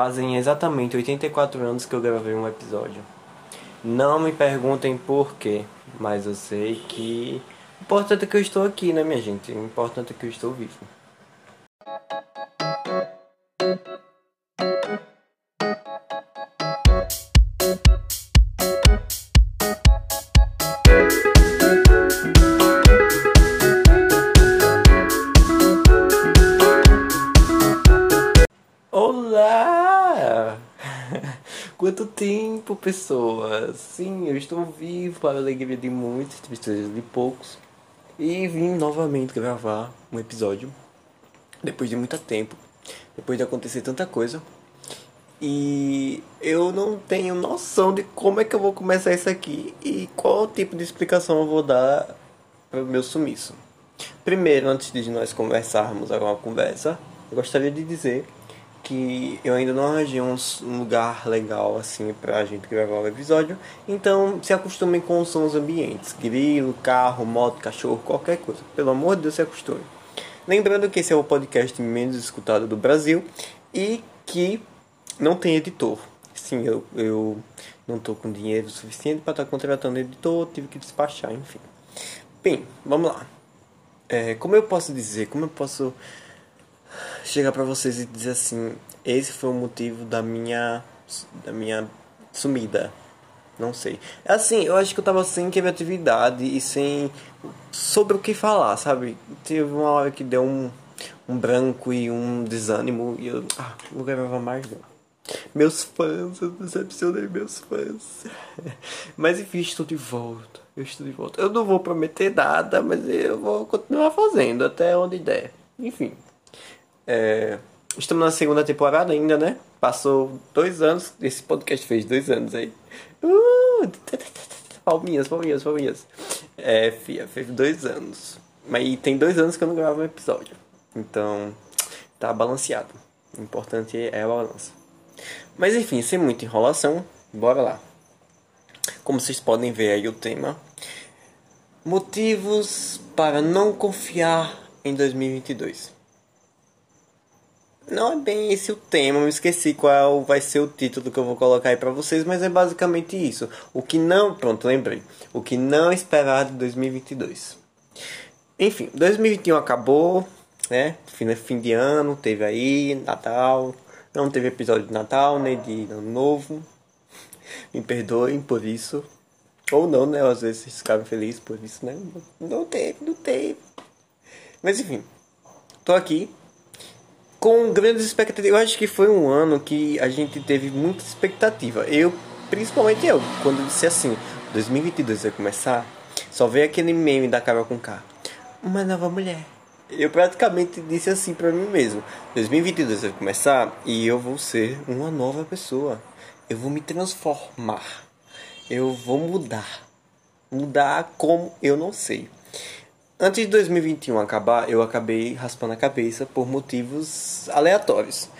Fazem exatamente 84 anos que eu gravei um episódio. Não me perguntem por quê, mas eu sei que o importante é que eu estou aqui, né, minha gente? O importante é que eu estou vivo. Tempo, pessoas! Sim, eu estou vivo para a alegria de muitos, tristeza de poucos. E vim novamente gravar um episódio depois de muito tempo, depois de acontecer tanta coisa. E eu não tenho noção de como é que eu vou começar isso aqui e qual tipo de explicação eu vou dar para o meu sumiço. Primeiro, antes de nós conversarmos alguma conversa, eu gostaria de dizer que eu ainda não arranjei um, lugar legal assim pra gente gravar o episódio. Então se acostumem com os sons ambientes: grilo, carro, moto, cachorro, qualquer coisa. Pelo amor de Deus, se acostume. Lembrando que esse é o podcast menos escutado do Brasil e que não tem editor. Sim, eu, eu não tô com dinheiro suficiente para estar tá contratando editor, tive que despachar, enfim. Bem, vamos lá. É, como eu posso dizer, como eu posso chegar para vocês e dizer assim, esse foi o motivo da minha da minha sumida. Não sei. Assim, eu acho que eu tava sem criatividade e sem sobre o que falar, sabe? Teve uma hora que deu um, um branco e um desânimo e eu ah, vou gravar mais não. Meus fãs, eu decepcionei meus fãs. Mas enfim, estou de volta. Eu estou de volta. Eu não vou prometer nada, mas eu vou continuar fazendo até onde der. Enfim. É, estamos na segunda temporada ainda, né? Passou dois anos. Esse podcast fez dois anos aí. Uh, palminhas, palminhas, palminhas. É, fia, fez dois anos. Mas tem dois anos que eu não gravo um episódio. Então, tá balanceado. O importante é a balança. Mas enfim, sem muita enrolação, bora lá. Como vocês podem ver aí o tema. Motivos para não confiar em 2022. Não é bem esse o tema, eu esqueci qual vai ser o título que eu vou colocar aí pra vocês, mas é basicamente isso. O que não. Pronto, lembrei. O que não esperar de 2022. Enfim, 2021 acabou, né? Fim, de ano, teve aí, Natal. Não teve episódio de Natal, nem de Ano Novo. Me perdoem por isso. Ou não, né? Às vezes vocês ficaram felizes por isso, né? Não teve, não teve. Mas enfim, tô aqui com grandes expectativas. Eu acho que foi um ano que a gente teve muita expectativa. Eu, principalmente eu, quando disse assim, 2022 vai começar, só veio aquele meme da Carol com K. Uma nova mulher. Eu praticamente disse assim para mim mesmo: 2022 vai começar e eu vou ser uma nova pessoa. Eu vou me transformar. Eu vou mudar. Mudar como eu não sei. Antes de 2021 acabar, eu acabei raspando a cabeça por motivos aleatórios.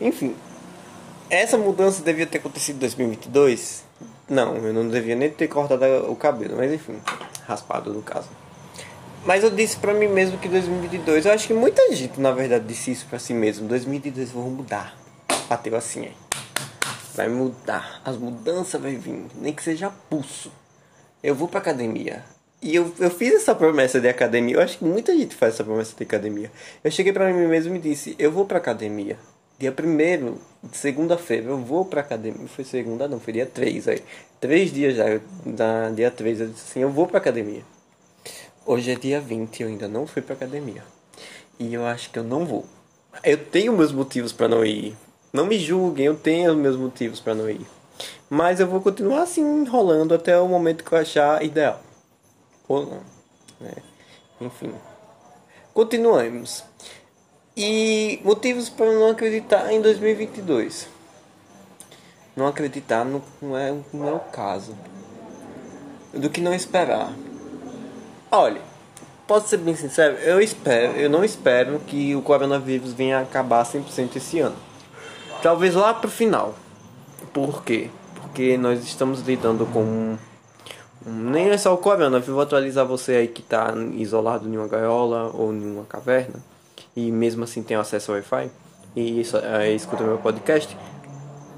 Enfim, essa mudança devia ter acontecido em 2022? Não, eu não devia nem ter cortado o cabelo, mas enfim, raspado no caso. Mas eu disse pra mim mesmo que 2022, eu acho que muita gente na verdade disse isso pra si mesmo: 2022 vou mudar. Bateu assim aí. Vai mudar, as mudanças vai vir, nem que seja pulso. Eu vou pra academia, e eu, eu fiz essa promessa de academia. Eu acho que muita gente faz essa promessa de academia. Eu cheguei para mim mesmo e disse: Eu vou pra academia. Dia 1 segunda-feira, eu vou pra academia. Foi segunda, não, foi dia 3. Aí. Três dias já, dia 3, eu disse assim: Eu vou pra academia. Hoje é dia 20 eu ainda não fui pra academia. E eu acho que eu não vou. Eu tenho meus motivos para não ir. Não me julguem, eu tenho meus motivos para não ir. Mas eu vou continuar assim enrolando até o momento que eu achar ideal não. Né? Enfim. Continuamos. E motivos para não acreditar em 2022. Não acreditar no, não, é, não é o caso. Do que não esperar. Olha, posso ser bem sincero, eu espero, eu não espero que o coronavírus venha acabar 100% esse ano. Talvez lá pro final. Por quê? Porque nós estamos lidando com nem é só o corona, eu vou atualizar você aí que está isolado em uma gaiola ou em uma caverna e mesmo assim tem acesso ao Wi-Fi. e isso, é, escuta meu podcast,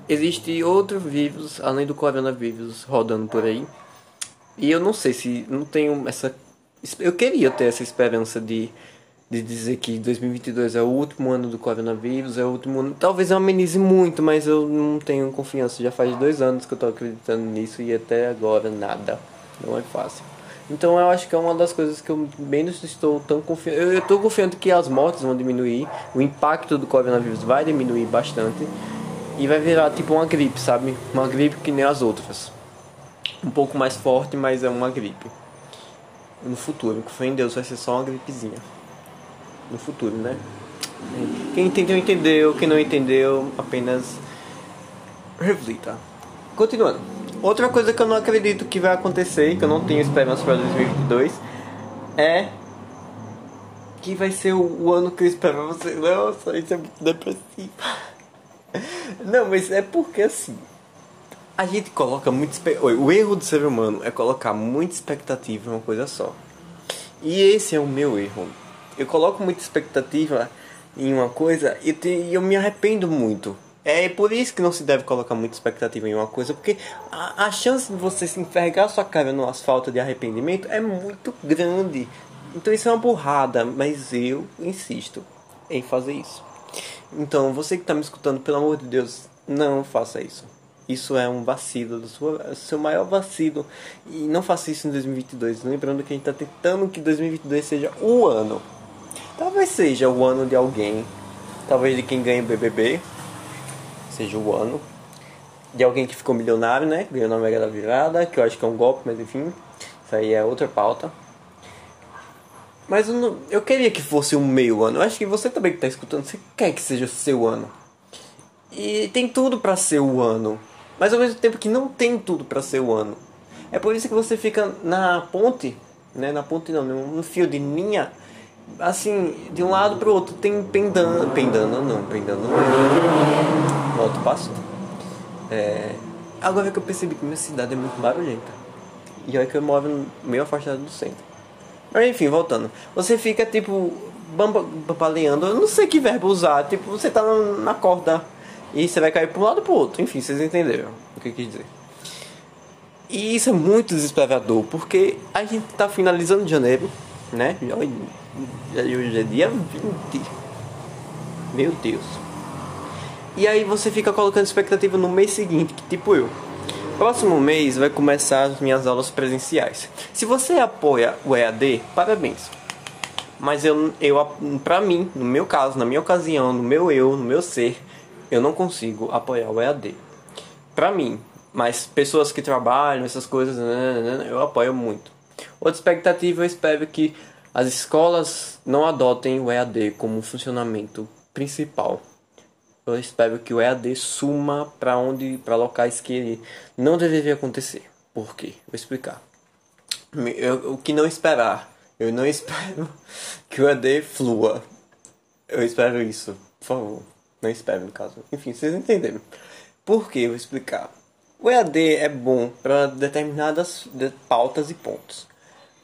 existe outros vírus, além do coronavírus, rodando por aí. E eu não sei se não tenho essa. Eu queria ter essa esperança de, de dizer que 2022 é o último ano do coronavírus, é o último ano. Talvez eu amenize muito, mas eu não tenho confiança. Já faz dois anos que eu tô acreditando nisso e até agora nada. Não é fácil. Então eu acho que é uma das coisas que eu menos estou tão confiante. Eu estou confiante que as mortes vão diminuir, o impacto do coronavírus vai diminuir bastante e vai virar tipo uma gripe, sabe? Uma gripe que nem as outras. Um pouco mais forte, mas é uma gripe. No futuro, fé em Deus, vai ser só uma gripezinha. No futuro, né? Quem entendeu, entendeu. Quem não entendeu, apenas reflita. Continuando. Outra coisa que eu não acredito que vai acontecer, que eu não tenho esperança para 2022, é que vai ser o, ano que eu espero pra você. Nossa, isso é muito depressivo. Não, mas é porque assim. A gente coloca muito. O erro do ser humano é colocar muita expectativa em uma coisa só. E esse é o meu erro. Eu coloco muita expectativa em uma coisa e eu me arrependo muito. É por isso que não se deve colocar muita expectativa em uma coisa, porque a, a chance de você se enfergar sua cara no asfalto de arrependimento é muito grande. Então isso é uma burrada, mas eu insisto em fazer isso. Então, você que está me escutando, pelo amor de Deus, não faça isso. Isso é um vacilo, do sua, seu maior vacilo. E não faça isso em 2022. Lembrando que a gente está tentando que 2022 seja o ano. Talvez seja o ano de alguém. Talvez de quem ganha o BBB seja o ano. De alguém que ficou milionário, né? Ganhou na Mega da Virada, que eu acho que é um golpe, mas enfim. Isso aí é outra pauta. Mas eu, não, eu queria que fosse o meu ano. Eu acho que você também que está escutando, você quer que seja o seu ano. E tem tudo para ser o ano. Mas ao mesmo tempo que não tem tudo para ser o ano. É por isso que você fica na ponte, né? Na ponte não, no fio de linha assim, de um lado pro outro tem pendando, pendando não, pendando não. Outro passo. É, agora que eu percebi que minha cidade é muito barulhenta. E olha que eu moro meio afastado do centro. Mas enfim, voltando. Você fica tipo bambaleando, eu não sei que verbo usar, tipo, você tá na corda e você vai cair pro lado pro outro. Enfim, vocês entenderam o que eu quis dizer. E isso é muito desesperador, porque a gente tá finalizando janeiro, né? Hoje é dia 20. Meu Deus. E aí você fica colocando expectativa no mês seguinte, que tipo eu. Próximo mês vai começar as minhas aulas presenciais. Se você apoia o EAD, parabéns. Mas eu, eu pra mim, no meu caso, na minha ocasião, no meu eu, no meu ser, eu não consigo apoiar o EAD. Pra mim, mas pessoas que trabalham, essas coisas, né, né, né, eu apoio muito. Outra expectativa, eu espero que as escolas não adotem o EAD como funcionamento principal. Eu espero que o EAD suma para onde, para locais que não deveria acontecer. Por quê? Vou explicar. Eu, o que não esperar? Eu não espero que o EAD flua. Eu espero isso, por favor. Não espero, no caso. Enfim, vocês entenderam. Por que? Vou explicar. O EAD é bom para determinadas pautas e pontos.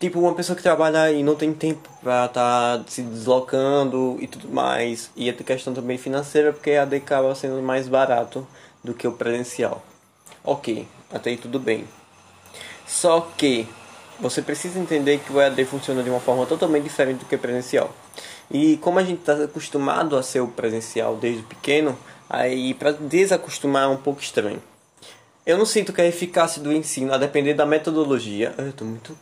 Tipo, uma pessoa que trabalha e não tem tempo pra estar tá se deslocando e tudo mais. E a questão também financeira, porque a AD acaba sendo mais barato do que o presencial. Ok, até aí tudo bem. Só que você precisa entender que o EAD funciona de uma forma totalmente diferente do que o presencial. E como a gente está acostumado a ser o presencial desde pequeno, aí para desacostumar é um pouco estranho. Eu não sinto que a eficácia do ensino, a depender da metodologia. Eu tô muito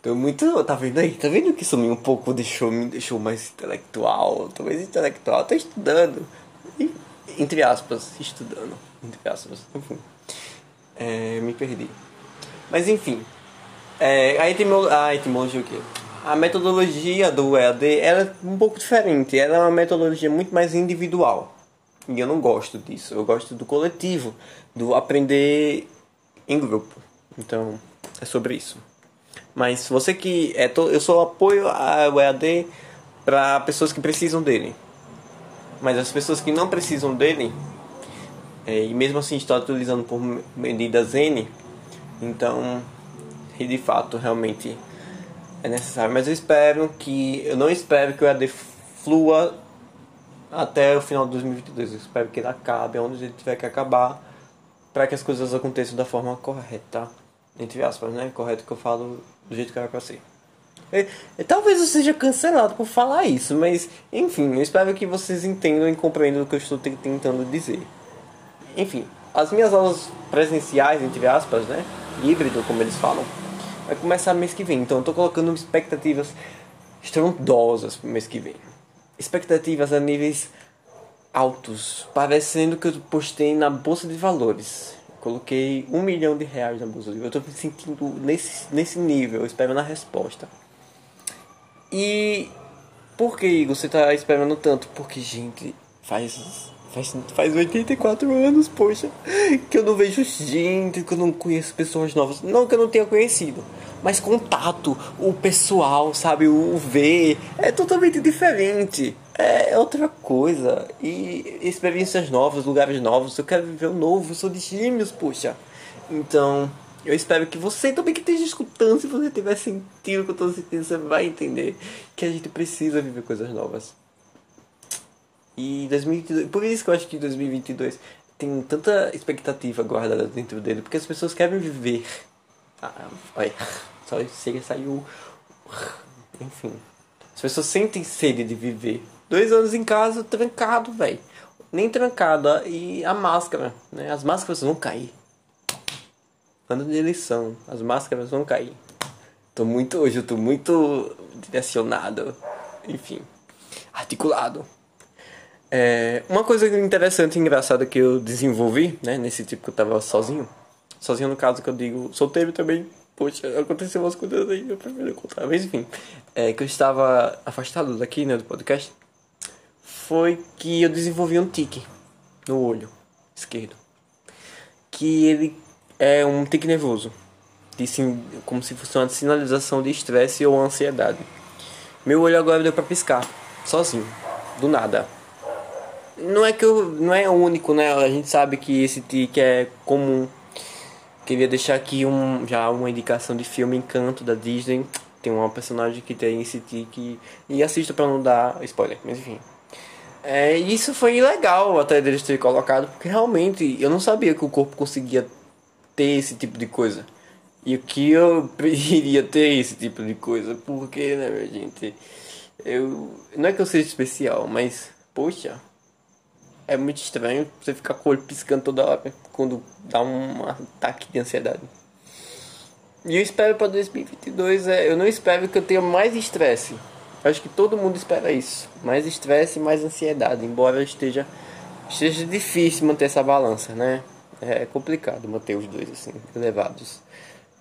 Tô muito. Tá vendo aí? Tá vendo que isso me um pouco deixou, me deixou mais intelectual? Tô mais intelectual, tô estudando. E, entre aspas, estudando. Entre aspas, enfim. É, me perdi. Mas enfim. É, a, etimologia, a etimologia o quê? A metodologia do EAD é um pouco diferente. Ela é uma metodologia muito mais individual. E eu não gosto disso. Eu gosto do coletivo, do aprender em grupo. Então, é sobre isso. Mas você que é to... eu sou apoio ao EAD para pessoas que precisam dele. Mas as pessoas que não precisam dele é, e mesmo assim estão utilizando por medidas N, então de fato realmente é necessário. Mas eu espero que eu não espero que o EAD flua até o final de 2022. Eu espero que ele acabe onde ele tiver que acabar para que as coisas aconteçam da forma correta. Entre aspas, né? Correto que eu falo do jeito que era pra ser. Talvez eu seja cancelado por falar isso, mas enfim, eu espero que vocês entendam e compreendam o que eu estou tentando dizer. Enfim, as minhas aulas presenciais, entre aspas, né? Híbrido, como eles falam, vai começar mês que vem. Então eu tô colocando expectativas estrondosas pro mês que vem. Expectativas a níveis altos, parecendo que eu postei na bolsa de valores. Coloquei um milhão de reais na bolsa. Eu tô me sentindo nesse, nesse nível, esperando a resposta. E por que, você tá esperando tanto? Porque, gente, faz Faz, faz 84 anos, poxa, que eu não vejo gente, que eu não conheço pessoas novas. Não que eu não tenha conhecido, mas contato, o pessoal, sabe, o ver, é totalmente diferente. É outra coisa. E experiências novas, lugares novos. Eu quero viver o novo, eu sou de gêmeos, poxa. Então, eu espero que você também que esteja escutando, se você tiver sentido que eu estou sentindo, você vai entender que a gente precisa viver coisas novas. E 2022, por isso que eu acho que 2022 tem tanta expectativa guardada dentro dele, porque as pessoas querem viver. Ah, olha, só chega saiu. Enfim. As pessoas sentem sede de viver. Dois anos em casa, trancado, velho. Nem trancado. E a máscara, né? As máscaras vão cair. Ano de eleição, as máscaras vão cair. Tô muito hoje, eu tô muito direcionado. Enfim, articulado. É, uma coisa interessante e engraçada que eu desenvolvi, né, nesse tipo que eu tava sozinho, sozinho no caso que eu digo solteiro também, poxa, aconteceu umas coisas aí, eu prefiro contar, mas enfim, é, que eu estava afastado daqui, né, do podcast, foi que eu desenvolvi um tique no olho esquerdo, que ele é um tique nervoso, de, como se fosse uma sinalização de estresse ou ansiedade. Meu olho agora deu pra piscar, sozinho, do nada não é que eu, não é único, né? A gente sabe que esse tique é comum. Queria deixar aqui um, já uma indicação de filme Encanto da Disney. Tem uma personagem que tem esse tique e assista para não dar spoiler, mas enfim. É, isso foi legal até deles terem colocado, porque realmente eu não sabia que o corpo conseguia ter esse tipo de coisa. E que eu iria ter esse tipo de coisa, porque, né, minha gente? Eu. Não é que eu seja especial, mas, poxa, é muito estranho você ficar com o olho piscando toda hora quando dá um ataque de ansiedade. E eu espero para 2022, é, eu não espero que eu tenha mais estresse. Acho que todo mundo espera isso. Mais estresse mais ansiedade, embora esteja esteja difícil manter essa balança, né? É complicado manter os dois assim, elevados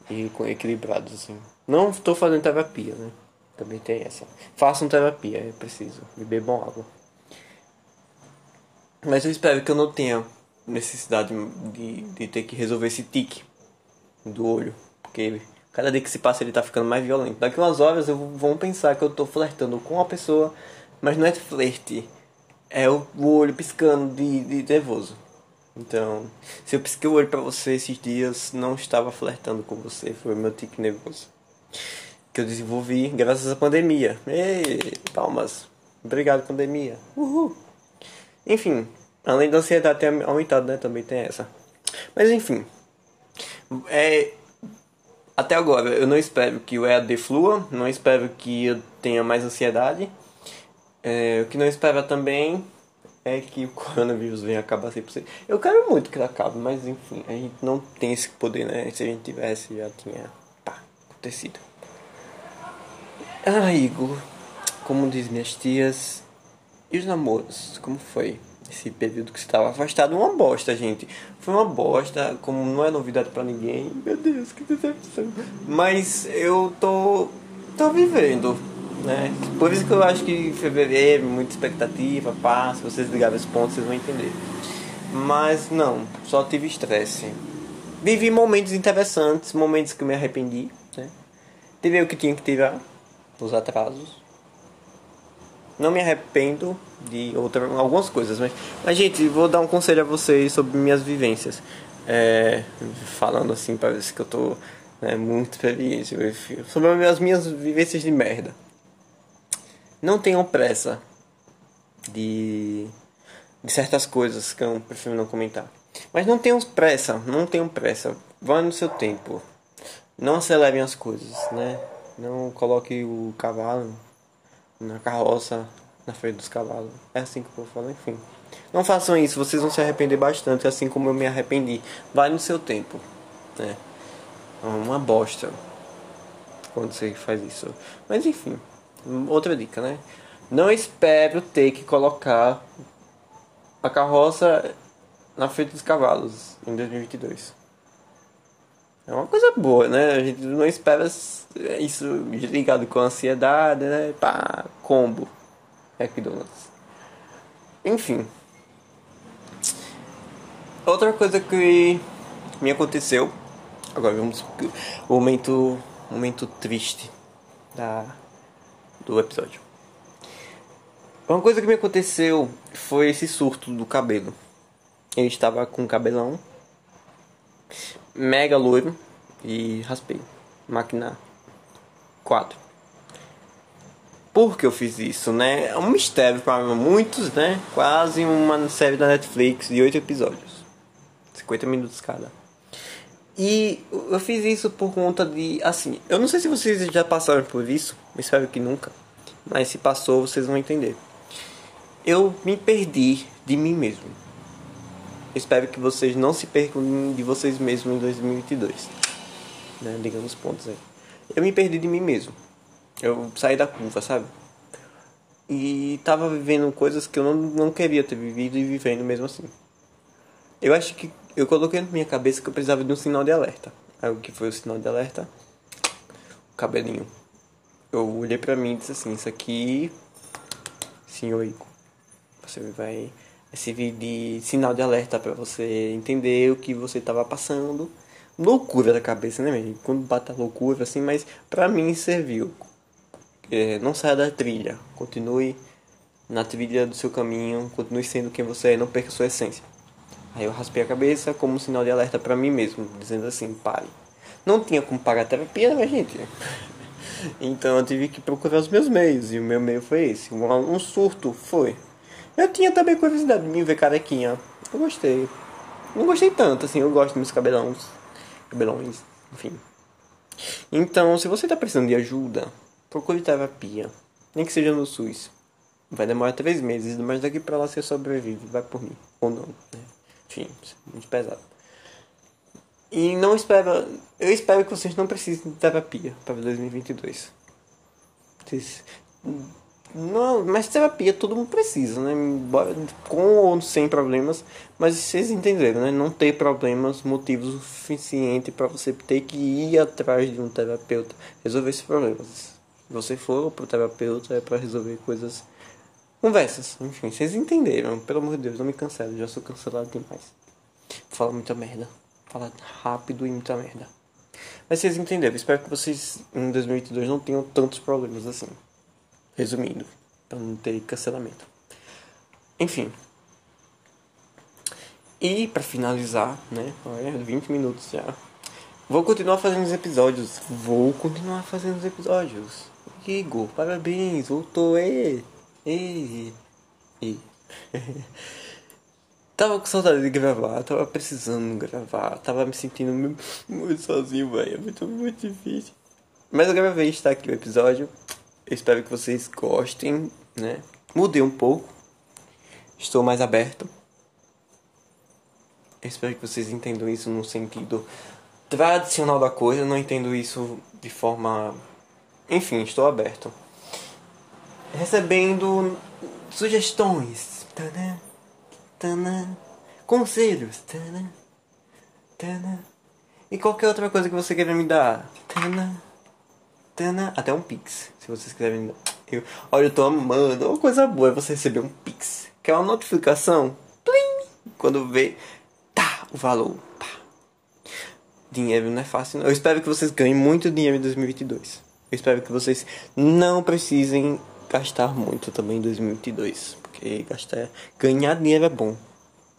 e equilibrados assim. Não estou fazendo terapia, né? Também tem essa. Façam terapia, é preciso. E bebam água. Mas eu espero que eu não tenha necessidade de, de ter que resolver esse tique do olho. Porque cada dia que se passa ele tá ficando mais violento. Daqui umas horas eu vão pensar que eu tô flertando com uma pessoa, mas não é flerte. É o, olho piscando de, de nervoso. Então, se eu pisquei o olho pra você esses dias, não estava flertando com você, foi meu tique nervoso. Que eu desenvolvi graças à pandemia. Ei, palmas. Obrigado, pandemia. Uhul. Enfim, além da ansiedade ter aumentado, né? Também tem essa. Mas enfim. É, até agora, eu não espero que o EAD flua, não espero que eu tenha mais ansiedade. É, o que não espero também é que o coronavírus venha acabar 100%. Eu quero muito que ele acabe, mas enfim, a gente não tem esse poder, né? Se a gente tivesse, já tinha pá, acontecido. Ah, Igor, como diz minhas tias, e os namoros? Como foi? Esse período que você estava afastado, uma bosta, gente. Foi uma bosta, como não é novidade para ninguém. Meu Deus, que decepção. Mas eu tô, tô vivendo, né? Por isso que eu acho que fevereiro, muita expectativa, pá. Se vocês ligarem os pontos, vocês vão entender. Mas não, só tive estresse. Vivi momentos interessantes, momentos que eu me arrependi, né? Tive o que tinha que tirar, os atrasos não me arrependo de outra, algumas coisas, mas, mas gente, vou dar um conselho a vocês sobre minhas vivências. É, falando assim, parece que eu tô né, muito experiente sobre as minhas vivências de merda. Não tenham pressa. de, de certas coisas que eu prefiro não comentar. Mas não tenham pressa, não tenham pressa. Vá no seu tempo. Não acelerem as coisas, né? Não coloque o cavalo na carroça na frente dos cavalos. É assim que eu falo, enfim. Não façam isso, vocês vão se arrepender bastante, assim como eu me arrependi. Vai no seu tempo, né? É uma bosta quando você faz isso. Mas enfim, outra dica, né? Não espero ter que colocar a carroça na frente dos cavalos em 2022. É uma coisa boa, né? A gente não espera isso ligado com ansiedade, né? Pá, combo. McDonald's. Enfim. Outra coisa que me aconteceu. Agora vamos o momento momento triste da do episódio. Uma coisa que me aconteceu foi esse surto do cabelo. Eu estava com cabelão mega loiro e raspei. Máquina 4. Por que eu fiz isso, né? É um mistério para muitos, né? Quase uma série da Netflix de 8 episódios. 50 minutos cada. E eu fiz isso por conta de. Assim, eu não sei se vocês já passaram por isso, espero que nunca. Mas se passou, vocês vão entender. Eu me perdi de mim mesmo. Espero que vocês não se percam de vocês mesmos em 2022. Né? Digamos pontos aí. Eu me perdi de mim mesmo. Eu saí da curva, sabe? E tava vivendo coisas que eu não, não queria ter vivido e vivendo mesmo assim. Eu acho que eu coloquei na minha cabeça que eu precisava de um sinal de alerta. Aí o que foi o sinal de alerta? O cabelinho. Eu olhei pra mim e disse assim, isso aqui. Senhor Ico. Você vai servir de sinal de alerta para você entender o que você estava passando. Loucura da cabeça, né, mesmo? Quando bate a loucura, assim, mas pra mim serviu. É, não saia da trilha. Continue na trilha do seu caminho. Continue sendo quem você é. Não perca sua essência. Aí eu raspei a cabeça como um sinal de alerta para mim mesmo, dizendo assim, pare. Não tinha como pagar terapia, né, gente? então eu tive que procurar os meus meios, e o meu meio foi esse. Um, um surto foi. Eu tinha também curiosidade de me ver carequinha. Eu gostei. Não gostei tanto, assim, eu gosto dos cabelões. Cabelões, enfim. Então, se você tá precisando de ajuda, procure terapia. Nem que seja no SUS. Vai demorar três meses, mas daqui pra lá você sobrevive, vai por mim. Ou não, né? Enfim, muito pesado. E não espero. Eu espero que vocês não precisem de terapia para 2022. Vocês, não, mas terapia todo mundo precisa, né? Com ou sem problemas. Mas vocês entenderam, né? Não ter problemas, motivos suficientes para você ter que ir atrás de um terapeuta resolver esses problemas. Se você for pro terapeuta é para resolver coisas Conversas, enfim, vocês entenderam. Pelo amor de Deus, não me cancele, já sou cancelado demais. Fala muita merda. Fala rápido e muita merda. Mas vocês entenderam, espero que vocês em 2022 não tenham tantos problemas assim. Resumindo, para não ter cancelamento. Enfim. E para finalizar, né? Olha, 20 minutos já. Vou continuar fazendo os episódios. Vou continuar fazendo os episódios. Igor, parabéns, voltou, ei. E. E. tava com saudade de gravar, tava precisando gravar, tava me sentindo muito sozinho, velho. É muito, muito difícil. Mas eu gravei, está aqui o episódio. Espero que vocês gostem, né? Mudei um pouco. Estou mais aberto. Espero que vocês entendam isso no sentido tradicional da coisa. não entendo isso de forma. Enfim, estou aberto recebendo sugestões, conselhos, e qualquer outra coisa que você queira me dar, tana, até um pix, se vocês quiserem. Eu, olha, eu tô amando, uma coisa boa é você receber um pix, que é uma notificação, plim, quando vê, tá, o valor. Dinheiro não é fácil, não. Eu espero que vocês ganhem muito dinheiro em 2022. Eu espero que vocês não precisem gastar muito também em 2022. Porque gastar, ganhar dinheiro é bom.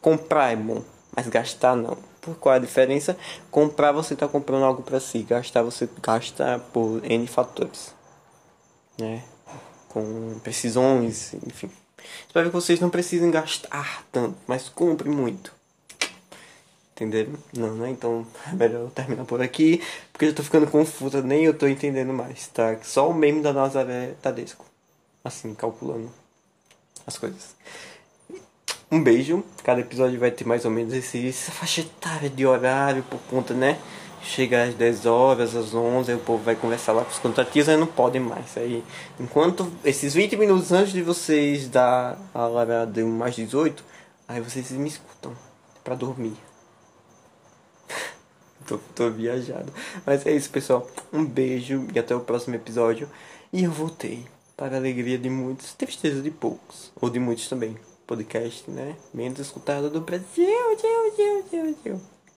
Comprar é bom, mas gastar não. Por qual a diferença? Comprar você está comprando algo para si, gastar você gasta por N fatores. Né? Com precisões, enfim. Espero que vocês não precisem gastar tanto, mas compre muito. Entenderam? Não, né? Então é melhor eu terminar por aqui, porque eu tô ficando confusa, nem eu tô entendendo mais, tá? Só o meme da Nazaré Tadesco. Assim, calculando as coisas. Um beijo. Cada episódio vai ter mais ou menos esse, essa faixa etária de horário por conta, né? Chega às 10 horas, às 11, aí o povo vai conversar lá com os contratistas, aí não podem mais. Aí, enquanto esses 20 minutos antes de vocês dar a hora de mais 18, aí vocês me escutam para dormir. tô, tô viajado. Mas é isso, pessoal. Um beijo e até o próximo episódio. E eu voltei para a alegria de muitos, tristeza de poucos, ou de muitos também podcast, né? Menos escutado do Brasil. Tchau, tchau, tchau, tchau.